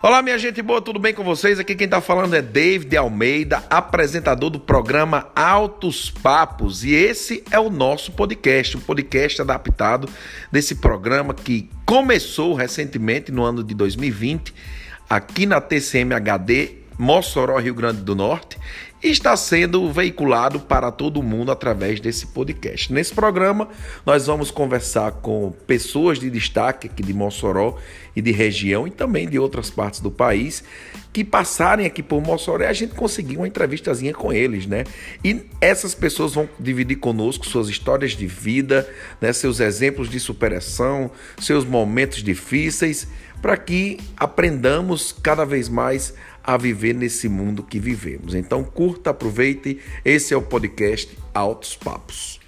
Olá, minha gente boa, tudo bem com vocês? Aqui quem está falando é David Almeida, apresentador do programa Altos Papos. E esse é o nosso podcast, um podcast adaptado desse programa que começou recentemente no ano de 2020 aqui na TCM HD Mossoró, Rio Grande do Norte, está sendo veiculado para todo mundo através desse podcast. Nesse programa, nós vamos conversar com pessoas de destaque aqui de Mossoró e de região e também de outras partes do país que passarem aqui por Mossoró e a gente conseguir uma entrevistazinha com eles, né? E essas pessoas vão dividir conosco suas histórias de vida, né? seus exemplos de superação, seus momentos difíceis, para que aprendamos cada vez mais a viver nesse mundo que vivemos. Então curta, aproveite. Esse é o podcast Altos Papos.